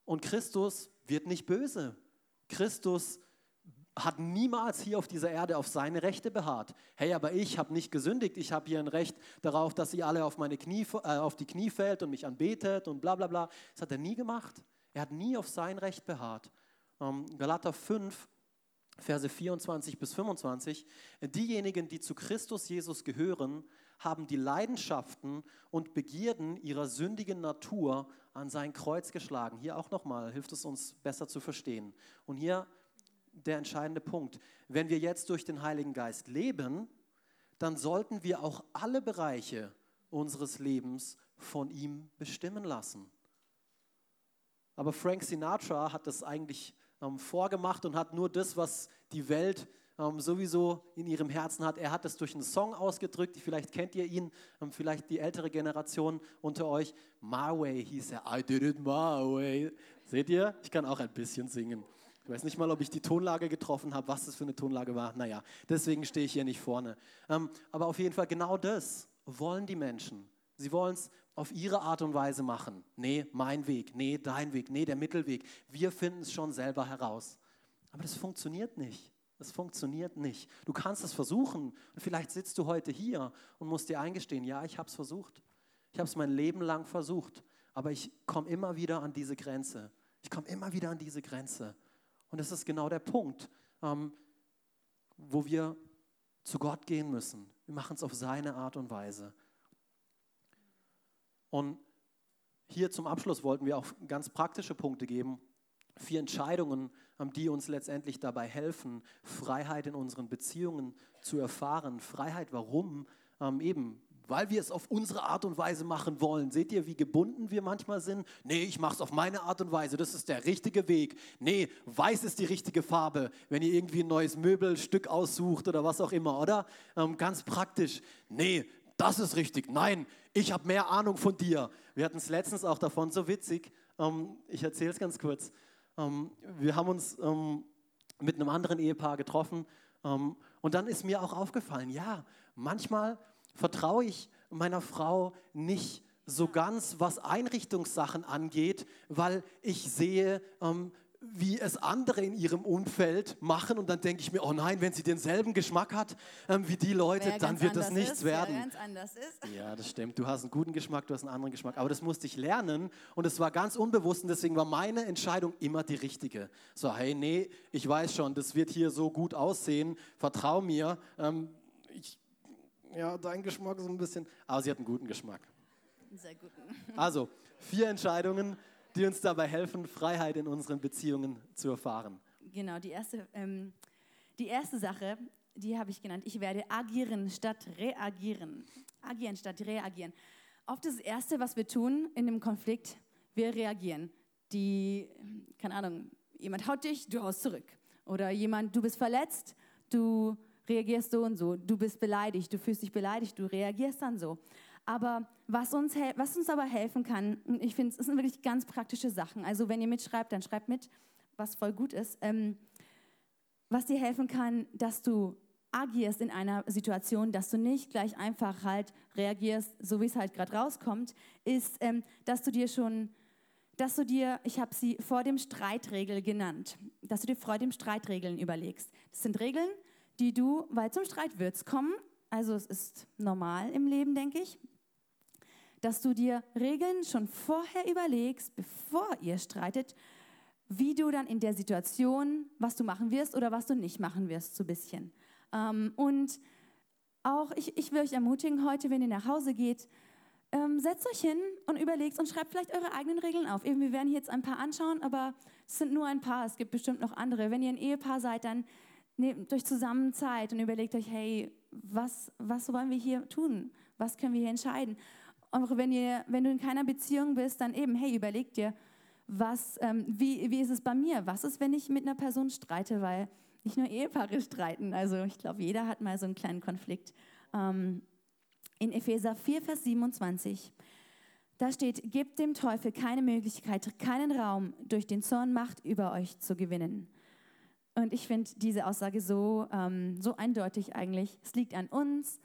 Und Christus wird nicht böse. Christus hat niemals hier auf dieser Erde auf seine Rechte beharrt. Hey, aber ich habe nicht gesündigt. Ich habe hier ein Recht darauf, dass ihr alle auf, meine Knie, äh, auf die Knie fällt und mich anbetet und bla bla bla. Das hat er nie gemacht. Er hat nie auf sein Recht beharrt. Ähm, Galater 5, Verse 24 bis 25. Diejenigen, die zu Christus Jesus gehören, haben die Leidenschaften und Begierden ihrer sündigen Natur an sein Kreuz geschlagen. Hier auch nochmal hilft es uns besser zu verstehen. Und hier der entscheidende Punkt. Wenn wir jetzt durch den Heiligen Geist leben, dann sollten wir auch alle Bereiche unseres Lebens von ihm bestimmen lassen. Aber Frank Sinatra hat das eigentlich ähm, vorgemacht und hat nur das, was die Welt ähm, sowieso in ihrem Herzen hat. Er hat es durch einen Song ausgedrückt. Vielleicht kennt ihr ihn, ähm, vielleicht die ältere Generation unter euch. My Way hieß er. I did it my way. Seht ihr? Ich kann auch ein bisschen singen. Ich weiß nicht mal, ob ich die Tonlage getroffen habe, was das für eine Tonlage war. Naja, deswegen stehe ich hier nicht vorne. Ähm, aber auf jeden Fall genau das wollen die Menschen. Sie wollen es auf ihre Art und Weise machen. Nee, mein Weg, nee, dein Weg, nee, der Mittelweg. Wir finden es schon selber heraus. Aber das funktioniert nicht. Das funktioniert nicht. Du kannst es versuchen und vielleicht sitzt du heute hier und musst dir eingestehen, ja, ich habe es versucht. Ich habe es mein Leben lang versucht, aber ich komme immer wieder an diese Grenze. Ich komme immer wieder an diese Grenze. Und das ist genau der Punkt, ähm, wo wir zu Gott gehen müssen. Wir machen es auf seine Art und Weise. Und hier zum Abschluss wollten wir auch ganz praktische Punkte geben. Vier Entscheidungen, die uns letztendlich dabei helfen, Freiheit in unseren Beziehungen zu erfahren. Freiheit, warum? Ähm, eben, weil wir es auf unsere Art und Weise machen wollen. Seht ihr, wie gebunden wir manchmal sind? Nee, ich mache es auf meine Art und Weise. Das ist der richtige Weg. Nee, weiß ist die richtige Farbe, wenn ihr irgendwie ein neues Möbelstück aussucht oder was auch immer, oder? Ähm, ganz praktisch. Nee, das ist richtig. Nein, ich habe mehr Ahnung von dir. Wir hatten es letztens auch davon, so witzig. Ähm, ich erzähle es ganz kurz. Ähm, wir haben uns ähm, mit einem anderen Ehepaar getroffen ähm, und dann ist mir auch aufgefallen, ja, manchmal vertraue ich meiner Frau nicht so ganz, was Einrichtungssachen angeht, weil ich sehe, ähm, wie es andere in ihrem Umfeld machen und dann denke ich mir, oh nein, wenn sie denselben Geschmack hat ähm, wie die Leute, wer dann wird das nichts ist, werden. Ganz anders ist. Ja, das stimmt. Du hast einen guten Geschmack, du hast einen anderen Geschmack. Aber das musste ich lernen und es war ganz unbewusst und deswegen war meine Entscheidung immer die richtige. So, hey, nee, ich weiß schon, das wird hier so gut aussehen, vertrau mir. Ähm, ich, ja, dein Geschmack ist ein bisschen, aber sie hat einen guten Geschmack. Sehr guten. Also, vier Entscheidungen die uns dabei helfen, Freiheit in unseren Beziehungen zu erfahren. Genau, die erste, ähm, die erste Sache, die habe ich genannt, ich werde agieren statt reagieren. Agieren statt reagieren. Oft das Erste, was wir tun in einem Konflikt, wir reagieren. Die, keine Ahnung, jemand haut dich, du haust zurück. Oder jemand, du bist verletzt, du reagierst so und so. Du bist beleidigt, du fühlst dich beleidigt, du reagierst dann so. Aber was uns, was uns aber helfen kann, ich finde, es sind wirklich ganz praktische Sachen. Also wenn ihr mitschreibt, dann schreibt mit, was voll gut ist. Ähm, was dir helfen kann, dass du agierst in einer Situation, dass du nicht gleich einfach halt reagierst, so wie es halt gerade rauskommt, ist, ähm, dass du dir schon, dass du dir, ich habe sie vor dem Streitregel genannt, dass du dir vor dem Streitregeln überlegst. Das sind Regeln, die du, weil zum Streit wird es kommen, also es ist normal im Leben, denke ich, dass du dir Regeln schon vorher überlegst, bevor ihr streitet, wie du dann in der Situation, was du machen wirst oder was du nicht machen wirst, so ein bisschen. Ähm, und auch, ich, ich will euch ermutigen, heute, wenn ihr nach Hause geht, ähm, setzt euch hin und überlegt und schreibt vielleicht eure eigenen Regeln auf. Eben, wir werden hier jetzt ein paar anschauen, aber es sind nur ein paar, es gibt bestimmt noch andere. Wenn ihr ein Ehepaar seid, dann nehmt euch zusammen Zeit und überlegt euch, hey, was, was wollen wir hier tun? Was können wir hier entscheiden? Auch wenn, ihr, wenn du in keiner Beziehung bist, dann eben, hey, überleg dir, was, ähm, wie, wie ist es bei mir? Was ist, wenn ich mit einer Person streite? Weil nicht nur Ehepaare streiten. Also ich glaube, jeder hat mal so einen kleinen Konflikt. Ähm, in Epheser 4, Vers 27, da steht, gebt dem Teufel keine Möglichkeit, keinen Raum, durch den Zorn Macht über euch zu gewinnen. Und ich finde diese Aussage so, ähm, so eindeutig eigentlich. Es liegt an uns,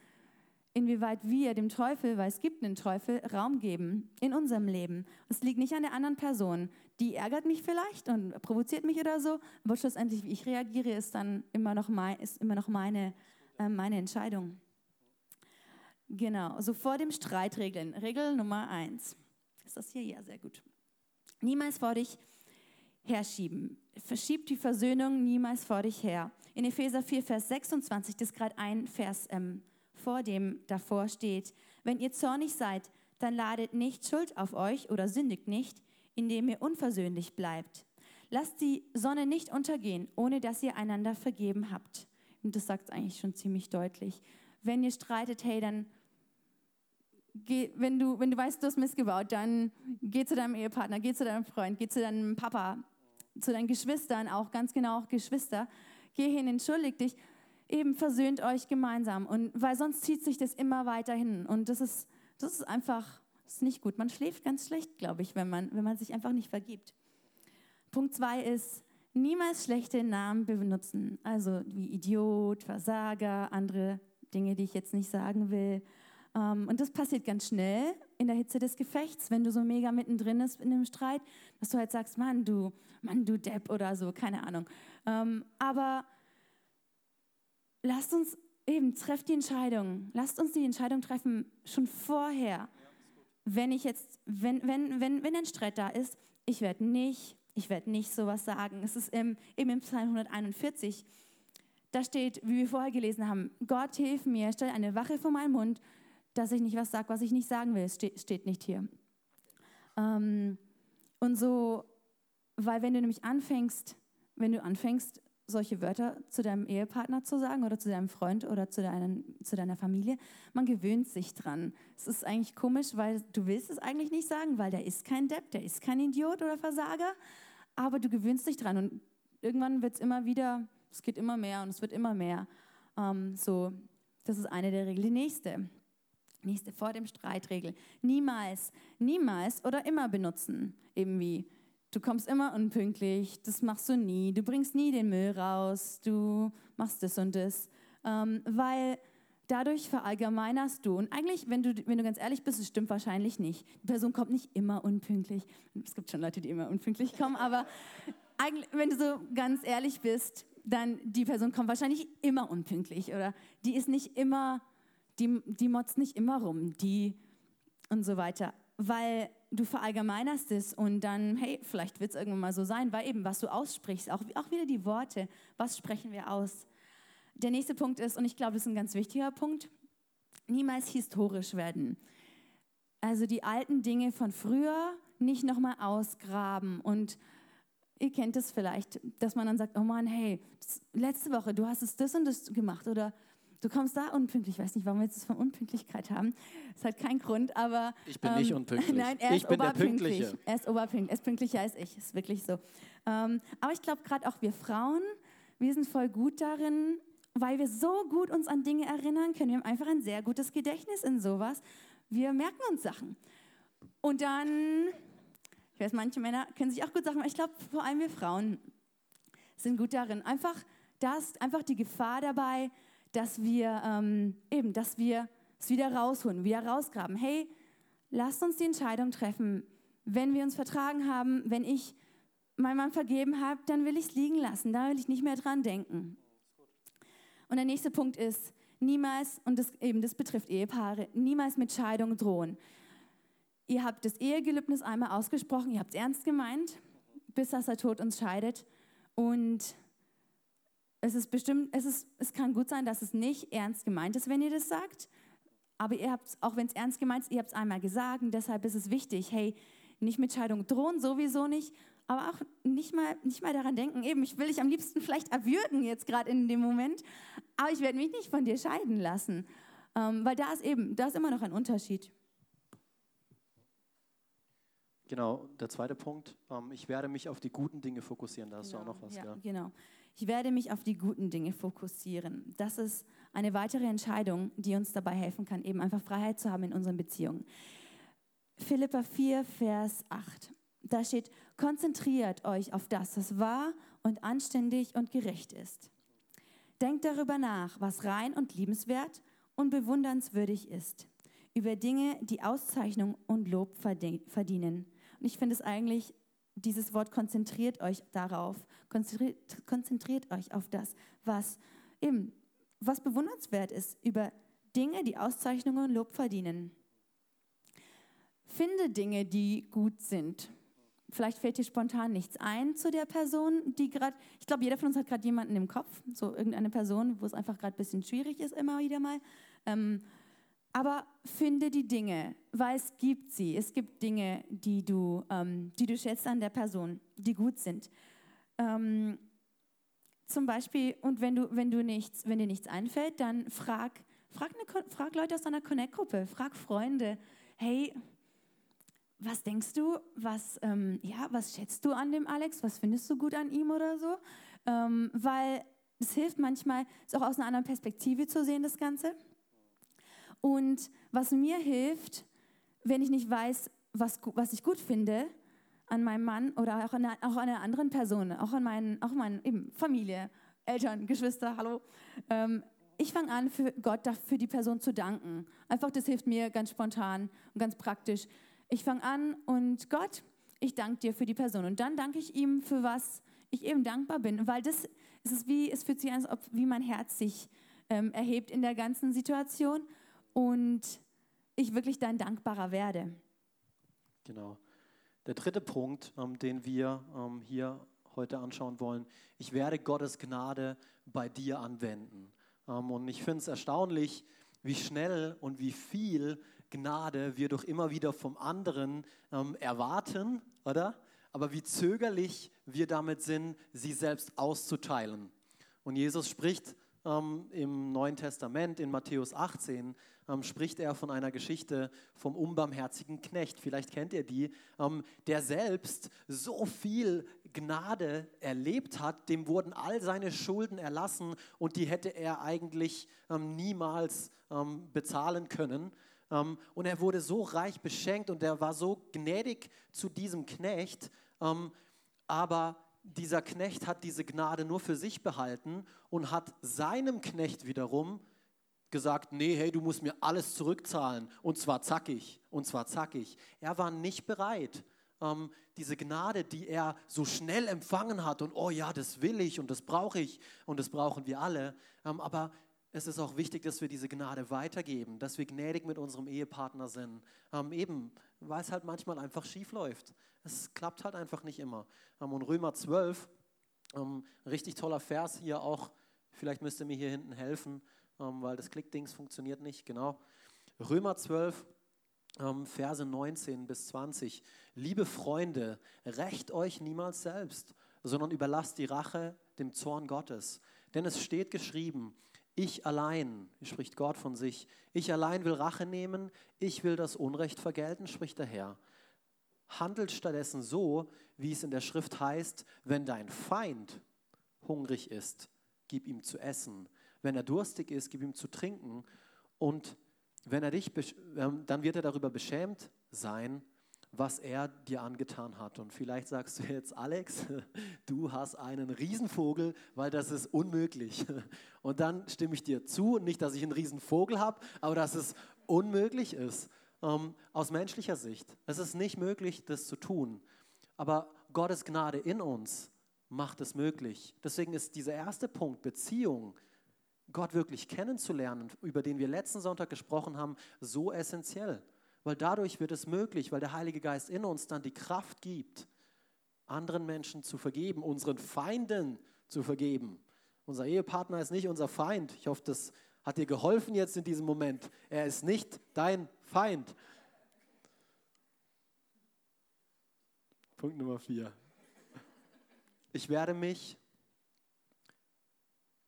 inwieweit wir dem Teufel, weil es gibt einen Teufel, Raum geben in unserem Leben. Es liegt nicht an der anderen Person. Die ärgert mich vielleicht und provoziert mich oder so, aber schlussendlich, wie ich reagiere, ist dann immer noch, mein, ist immer noch meine, äh, meine Entscheidung. Genau, also vor dem Streit regeln. Regel Nummer eins. Ist das hier? Ja, sehr gut. Niemals vor dich herschieben. Verschieb die Versöhnung niemals vor dich her. In Epheser 4, Vers 26, das ist gerade ein Vers ähm, vor dem davor steht. Wenn ihr zornig seid, dann ladet nicht Schuld auf euch oder sündigt nicht, indem ihr unversöhnlich bleibt. Lasst die Sonne nicht untergehen, ohne dass ihr einander vergeben habt. Und das sagt es eigentlich schon ziemlich deutlich. Wenn ihr streitet, hey, dann geh, wenn, du, wenn du weißt, du hast missgebaut, dann geh zu deinem Ehepartner, geh zu deinem Freund, geh zu deinem Papa, zu deinen Geschwistern, auch ganz genau auch Geschwister. Geh hin, entschuldig dich, eben versöhnt euch gemeinsam. Und weil sonst zieht sich das immer weiter hin. Und das ist, das ist einfach das ist nicht gut. Man schläft ganz schlecht, glaube ich, wenn man, wenn man sich einfach nicht vergibt. Punkt zwei ist, niemals schlechte Namen benutzen. Also wie Idiot, Versager, andere Dinge, die ich jetzt nicht sagen will. Ähm, und das passiert ganz schnell in der Hitze des Gefechts, wenn du so mega mittendrin bist in einem Streit, dass du halt sagst, Mann, du, Mann, du Depp oder so, keine Ahnung. Ähm, aber lasst uns eben, trefft die Entscheidung. Lasst uns die Entscheidung treffen, schon vorher. Wenn ich jetzt, wenn, wenn, wenn, wenn ein Streit da ist, ich werde nicht, ich werde nicht sowas sagen. Es ist im, eben im Psalm 141, da steht, wie wir vorher gelesen haben, Gott hilf mir, stell eine Wache vor meinen Mund, dass ich nicht was sage, was ich nicht sagen will. Es steht, steht nicht hier. Ähm, und so, weil wenn du nämlich anfängst, wenn du anfängst, solche Wörter zu deinem Ehepartner zu sagen oder zu deinem Freund oder zu, deinen, zu deiner Familie, man gewöhnt sich dran. Es ist eigentlich komisch, weil du willst es eigentlich nicht sagen, weil der ist kein Depp, der ist kein Idiot oder Versager, aber du gewöhnst dich dran und irgendwann wird es immer wieder, es geht immer mehr und es wird immer mehr. Ähm, so, das ist eine der Regeln. Die nächste, Nächste vor dem Streitregel. Niemals, niemals oder immer benutzen. Eben wie, du kommst immer unpünktlich, das machst du nie, du bringst nie den Müll raus, du machst das und das. Ähm, weil dadurch verallgemeinerst du. Und eigentlich, wenn du, wenn du ganz ehrlich bist, es stimmt wahrscheinlich nicht. Die Person kommt nicht immer unpünktlich. Es gibt schon Leute, die immer unpünktlich kommen, aber eigentlich, wenn du so ganz ehrlich bist, dann die Person kommt wahrscheinlich immer unpünktlich oder die ist nicht immer die, die motzt nicht immer rum, die und so weiter, weil du verallgemeinerst es und dann, hey, vielleicht wird es irgendwann mal so sein, weil eben, was du aussprichst, auch, auch wieder die Worte, was sprechen wir aus. Der nächste Punkt ist, und ich glaube, das ist ein ganz wichtiger Punkt, niemals historisch werden. Also die alten Dinge von früher nicht nochmal ausgraben und ihr kennt es vielleicht, dass man dann sagt, oh Mann, hey, letzte Woche, du hast es das und das gemacht oder Du kommst da unpünktlich. Ich weiß nicht, warum wir jetzt das von Unpünktlichkeit haben. Das hat keinen Grund, aber. Ich bin ähm, nicht unpünktlich. Nein, er ich ist bin der Pünktliche. Er ist oberpünktlich. Er ist pünktlicher als ich. Ist wirklich so. Ähm, aber ich glaube, gerade auch wir Frauen, wir sind voll gut darin, weil wir so gut uns an Dinge erinnern können. Wir haben einfach ein sehr gutes Gedächtnis in sowas. Wir merken uns Sachen. Und dann, ich weiß, manche Männer können sich auch gut Sachen, aber ich glaube, vor allem wir Frauen sind gut darin. Einfach, da ist einfach die Gefahr dabei, dass wir ähm, eben, dass wir es wieder rausholen, wieder rausgraben. Hey, lasst uns die Entscheidung treffen. Wenn wir uns vertragen haben, wenn ich meinem Mann vergeben habe, dann will ich es liegen lassen. Da will ich nicht mehr dran denken. Und der nächste Punkt ist, niemals, und das eben, das betrifft Ehepaare, niemals mit Scheidung drohen. ihr habt das Ehegelübnis einmal ausgesprochen, ihr habt es ernst gemeint, bis dass der Tod uns scheidet. Und es ist bestimmt, es, ist, es kann gut sein, dass es nicht ernst gemeint ist, wenn ihr das sagt. Aber ihr habt auch wenn es ernst gemeint ist, ihr habt es einmal gesagt. Und deshalb ist es wichtig, hey, nicht mit Scheidung drohen, sowieso nicht. Aber auch nicht mal, nicht mal daran denken, eben, ich will dich am liebsten vielleicht erwürgen jetzt gerade in dem Moment. Aber ich werde mich nicht von dir scheiden lassen. Ähm, weil da ist eben, da ist immer noch ein Unterschied. Genau, der zweite Punkt. Ähm, ich werde mich auf die guten Dinge fokussieren. Da hast genau, du auch noch was. Ja, Ja. genau. Ich werde mich auf die guten Dinge fokussieren. Das ist eine weitere Entscheidung, die uns dabei helfen kann, eben einfach Freiheit zu haben in unseren Beziehungen. Philippa 4, Vers 8. Da steht, konzentriert euch auf das, was wahr und anständig und gerecht ist. Denkt darüber nach, was rein und liebenswert und bewundernswürdig ist. Über Dinge, die Auszeichnung und Lob verdien- verdienen. Und ich finde es eigentlich, dieses Wort konzentriert euch darauf, konzentriert, konzentriert euch auf das, was eben, was bewundernswert ist, über Dinge, die Auszeichnung und Lob verdienen. Finde Dinge, die gut sind. Vielleicht fällt dir spontan nichts ein zu der Person, die gerade, ich glaube, jeder von uns hat gerade jemanden im Kopf, so irgendeine Person, wo es einfach gerade ein bisschen schwierig ist, immer wieder mal. Ähm, aber finde die Dinge, weil es gibt sie. Es gibt Dinge, die du, ähm, die du schätzt an der Person, die gut sind. Ähm, zum Beispiel, und wenn, du, wenn, du nichts, wenn dir nichts einfällt, dann frag, frag, eine, frag Leute aus deiner Connect-Gruppe, frag Freunde, hey, was denkst du, was, ähm, ja, was schätzt du an dem Alex, was findest du gut an ihm oder so? Ähm, weil es hilft manchmal, es auch aus einer anderen Perspektive zu sehen, das Ganze. Und was mir hilft, wenn ich nicht weiß, was, was ich gut finde an meinem Mann oder auch an, einer- auch an einer anderen Person, auch an meinen, auch meinen eben Familie, Eltern, Geschwister, hallo. Ähm, ich fange an, für Gott für die Person zu danken. Einfach, das hilft mir ganz spontan und ganz praktisch. Ich fange an und Gott, ich danke dir für die Person. Und dann danke ich ihm für was ich eben dankbar bin, weil das es ist wie, es fühlt sich an, als ob wie mein Herz sich ähm, erhebt in der ganzen Situation und ich wirklich dann dankbarer werde. Genau. Der dritte Punkt, ähm, den wir ähm, hier heute anschauen wollen, ich werde Gottes Gnade bei dir anwenden. Ähm, und ich finde es erstaunlich, wie schnell und wie viel Gnade wir doch immer wieder vom anderen ähm, erwarten, oder? Aber wie zögerlich wir damit sind, sie selbst auszuteilen. Und Jesus spricht ähm, im Neuen Testament, in Matthäus 18, ähm, spricht er von einer Geschichte vom unbarmherzigen Knecht. Vielleicht kennt ihr die, ähm, der selbst so viel Gnade erlebt hat, dem wurden all seine Schulden erlassen und die hätte er eigentlich ähm, niemals ähm, bezahlen können. Ähm, und er wurde so reich beschenkt und er war so gnädig zu diesem Knecht, ähm, aber dieser Knecht hat diese Gnade nur für sich behalten und hat seinem Knecht wiederum gesagt, nee, hey, du musst mir alles zurückzahlen und zwar zackig und zwar zackig. Er war nicht bereit, ähm, diese Gnade, die er so schnell empfangen hat und oh ja, das will ich und das brauche ich und das brauchen wir alle, ähm, aber es ist auch wichtig, dass wir diese Gnade weitergeben, dass wir gnädig mit unserem Ehepartner sind, ähm, eben, weil es halt manchmal einfach schief läuft. Es klappt halt einfach nicht immer. Ähm, und Römer 12, ähm, richtig toller Vers hier auch, vielleicht müsst ihr mir hier hinten helfen, weil das Klickdings funktioniert nicht, genau. Römer 12, ähm, Verse 19 bis 20. Liebe Freunde, rächt euch niemals selbst, sondern überlasst die Rache dem Zorn Gottes. Denn es steht geschrieben, ich allein, spricht Gott von sich, ich allein will Rache nehmen, ich will das Unrecht vergelten, spricht der Herr. Handelt stattdessen so, wie es in der Schrift heißt, wenn dein Feind hungrig ist, gib ihm zu essen. Wenn er durstig ist, gib ihm zu trinken. Und wenn er dich, ähm, dann wird er darüber beschämt sein, was er dir angetan hat. Und vielleicht sagst du jetzt, Alex, du hast einen Riesenvogel, weil das ist unmöglich. Und dann stimme ich dir zu, nicht, dass ich einen Riesenvogel habe, aber dass es unmöglich ist. Ähm, aus menschlicher Sicht. Es ist nicht möglich, das zu tun. Aber Gottes Gnade in uns macht es möglich. Deswegen ist dieser erste Punkt, Beziehung, Gott wirklich kennenzulernen, über den wir letzten Sonntag gesprochen haben, so essentiell. Weil dadurch wird es möglich, weil der Heilige Geist in uns dann die Kraft gibt, anderen Menschen zu vergeben, unseren Feinden zu vergeben. Unser Ehepartner ist nicht unser Feind. Ich hoffe, das hat dir geholfen jetzt in diesem Moment. Er ist nicht dein Feind. Punkt Nummer vier. Ich werde mich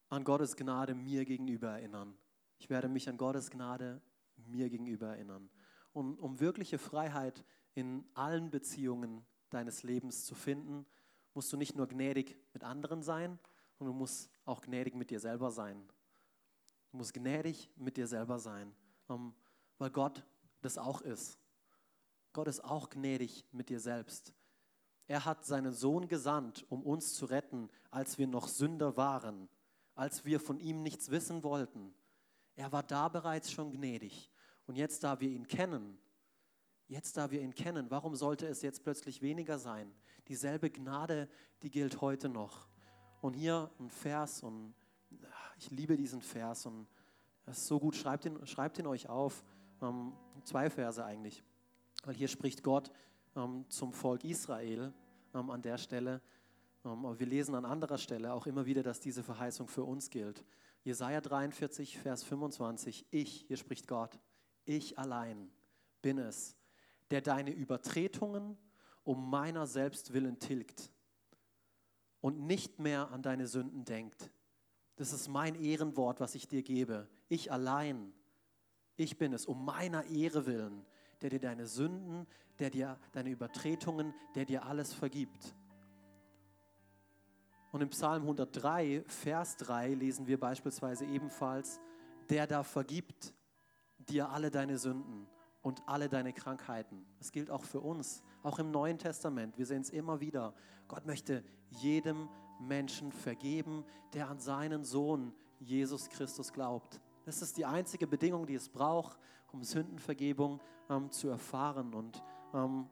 an Gottes Gnade mir gegenüber erinnern. Ich werde mich an Gottes Gnade mir gegenüber erinnern. Um, um wirkliche Freiheit in allen Beziehungen deines Lebens zu finden, musst du nicht nur gnädig mit anderen sein, sondern du musst auch gnädig mit dir selber sein. Du musst gnädig mit dir selber sein, um, weil Gott das auch ist. Gott ist auch gnädig mit dir selbst. Er hat seinen Sohn gesandt, um uns zu retten, als wir noch Sünder waren, als wir von ihm nichts wissen wollten. Er war da bereits schon gnädig. Und jetzt, da wir ihn kennen, jetzt, da wir ihn kennen, warum sollte es jetzt plötzlich weniger sein? Dieselbe Gnade, die gilt heute noch. Und hier ein Vers, und ich liebe diesen Vers, und das ist so gut, schreibt ihn, schreibt ihn euch auf. Ähm, zwei Verse eigentlich. Weil hier spricht Gott ähm, zum Volk Israel ähm, an der Stelle. Ähm, aber wir lesen an anderer Stelle auch immer wieder, dass diese Verheißung für uns gilt. Jesaja 43, Vers 25. Ich, hier spricht Gott, ich allein bin es, der deine Übertretungen um meiner selbst willen tilgt und nicht mehr an deine Sünden denkt. Das ist mein Ehrenwort, was ich dir gebe. Ich allein, ich bin es, um meiner Ehre willen, der dir deine Sünden, der dir deine Übertretungen, der dir alles vergibt. Und im Psalm 103, Vers 3 lesen wir beispielsweise ebenfalls, der da vergibt dir alle deine Sünden und alle deine Krankheiten. Das gilt auch für uns, auch im Neuen Testament. Wir sehen es immer wieder. Gott möchte jedem Menschen vergeben, der an seinen Sohn Jesus Christus glaubt. Das ist die einzige Bedingung, die es braucht, um Sündenvergebung ähm, zu erfahren. Und ähm,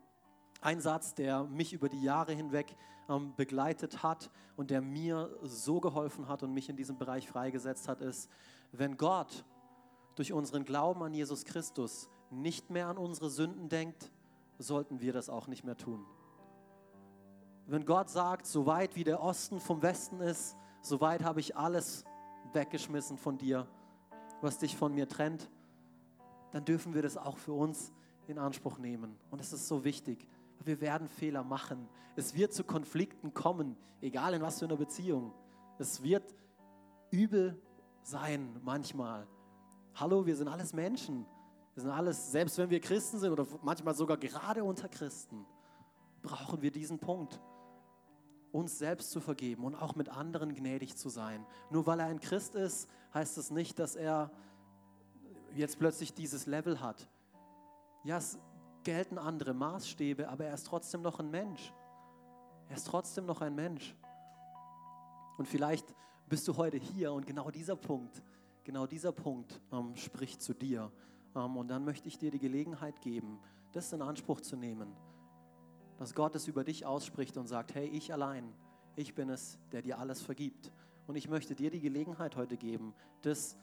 ein Satz, der mich über die Jahre hinweg ähm, begleitet hat und der mir so geholfen hat und mich in diesem Bereich freigesetzt hat, ist, wenn Gott durch unseren Glauben an Jesus Christus nicht mehr an unsere Sünden denkt, sollten wir das auch nicht mehr tun. Wenn Gott sagt, so weit wie der Osten vom Westen ist, so weit habe ich alles weggeschmissen von dir, was dich von mir trennt, dann dürfen wir das auch für uns in Anspruch nehmen. Und es ist so wichtig. Wir werden Fehler machen. Es wird zu Konflikten kommen, egal in was für einer Beziehung. Es wird übel sein manchmal. Hallo, wir sind alles Menschen. Wir sind alles, selbst wenn wir Christen sind oder manchmal sogar gerade unter Christen, brauchen wir diesen Punkt, uns selbst zu vergeben und auch mit anderen gnädig zu sein. Nur weil er ein Christ ist, heißt es nicht, dass er jetzt plötzlich dieses Level hat. Ja, es gelten andere Maßstäbe, aber er ist trotzdem noch ein Mensch. Er ist trotzdem noch ein Mensch. Und vielleicht bist du heute hier und genau dieser Punkt, genau dieser Punkt ähm, spricht zu dir. Ähm, und dann möchte ich dir die Gelegenheit geben, das in Anspruch zu nehmen, dass Gott es über dich ausspricht und sagt, hey, ich allein, ich bin es, der dir alles vergibt. Und ich möchte dir die Gelegenheit heute geben, das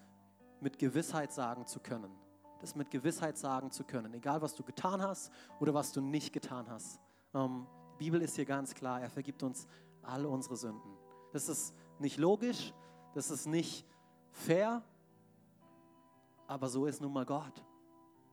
mit Gewissheit sagen zu können. Das mit Gewissheit sagen zu können, egal was du getan hast oder was du nicht getan hast. Ähm, die Bibel ist hier ganz klar, er vergibt uns all unsere Sünden. Das ist nicht logisch, das ist nicht fair, aber so ist nun mal Gott.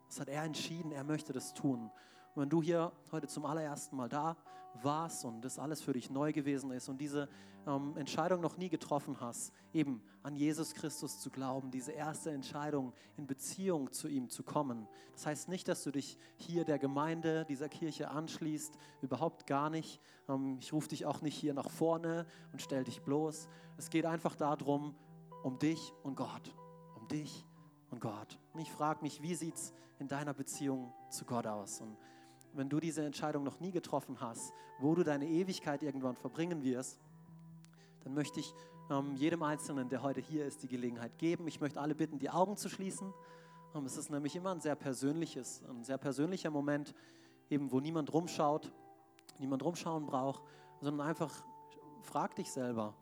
Das hat er entschieden, er möchte das tun. Und wenn du hier heute zum allerersten Mal da warst und das alles für dich neu gewesen ist und diese ähm, Entscheidung noch nie getroffen hast, eben an Jesus Christus zu glauben, diese erste Entscheidung in Beziehung zu ihm zu kommen. Das heißt nicht, dass du dich hier der Gemeinde, dieser Kirche anschließt, überhaupt gar nicht. Ähm, ich rufe dich auch nicht hier nach vorne und stell dich bloß. Es geht einfach darum, um dich und Gott, um dich und Gott. Und ich frage mich, wie sieht es in deiner Beziehung zu Gott aus? Und wenn du diese Entscheidung noch nie getroffen hast, wo du deine Ewigkeit irgendwann verbringen wirst, dann möchte ich ähm, jedem Einzelnen, der heute hier ist, die Gelegenheit geben. Ich möchte alle bitten, die Augen zu schließen. Ähm, es ist nämlich immer ein sehr persönliches, ein sehr persönlicher Moment, eben wo niemand rumschaut, niemand rumschauen braucht, sondern einfach frag dich selber,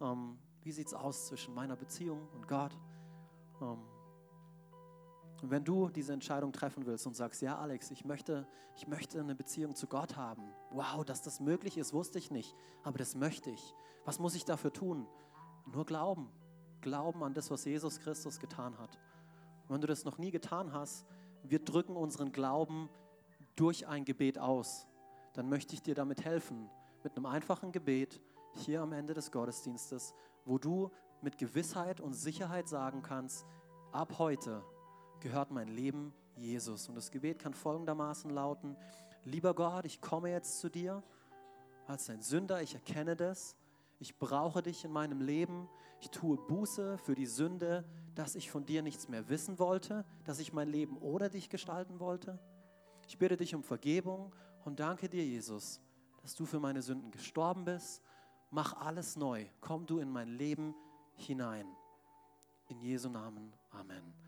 ähm, wie sieht es aus zwischen meiner Beziehung und Gott? Ähm, Und wenn du diese Entscheidung treffen willst und sagst, ja Alex, ich möchte, ich möchte eine Beziehung zu Gott haben. Wow, dass das möglich ist, wusste ich nicht, aber das möchte ich. Was muss ich dafür tun? Nur glauben. Glauben an das, was Jesus Christus getan hat. Und wenn du das noch nie getan hast, wir drücken unseren Glauben durch ein Gebet aus. Dann möchte ich dir damit helfen, mit einem einfachen Gebet hier am Ende des Gottesdienstes, wo du mit Gewissheit und Sicherheit sagen kannst, ab heute gehört mein Leben Jesus. Und das Gebet kann folgendermaßen lauten, lieber Gott, ich komme jetzt zu dir als ein Sünder, ich erkenne das, ich brauche dich in meinem Leben, ich tue Buße für die Sünde, dass ich von dir nichts mehr wissen wollte, dass ich mein Leben ohne dich gestalten wollte. Ich bitte dich um Vergebung und danke dir, Jesus, dass du für meine Sünden gestorben bist. Mach alles neu. Komm du in mein Leben hinein. In Jesu Namen. Amen.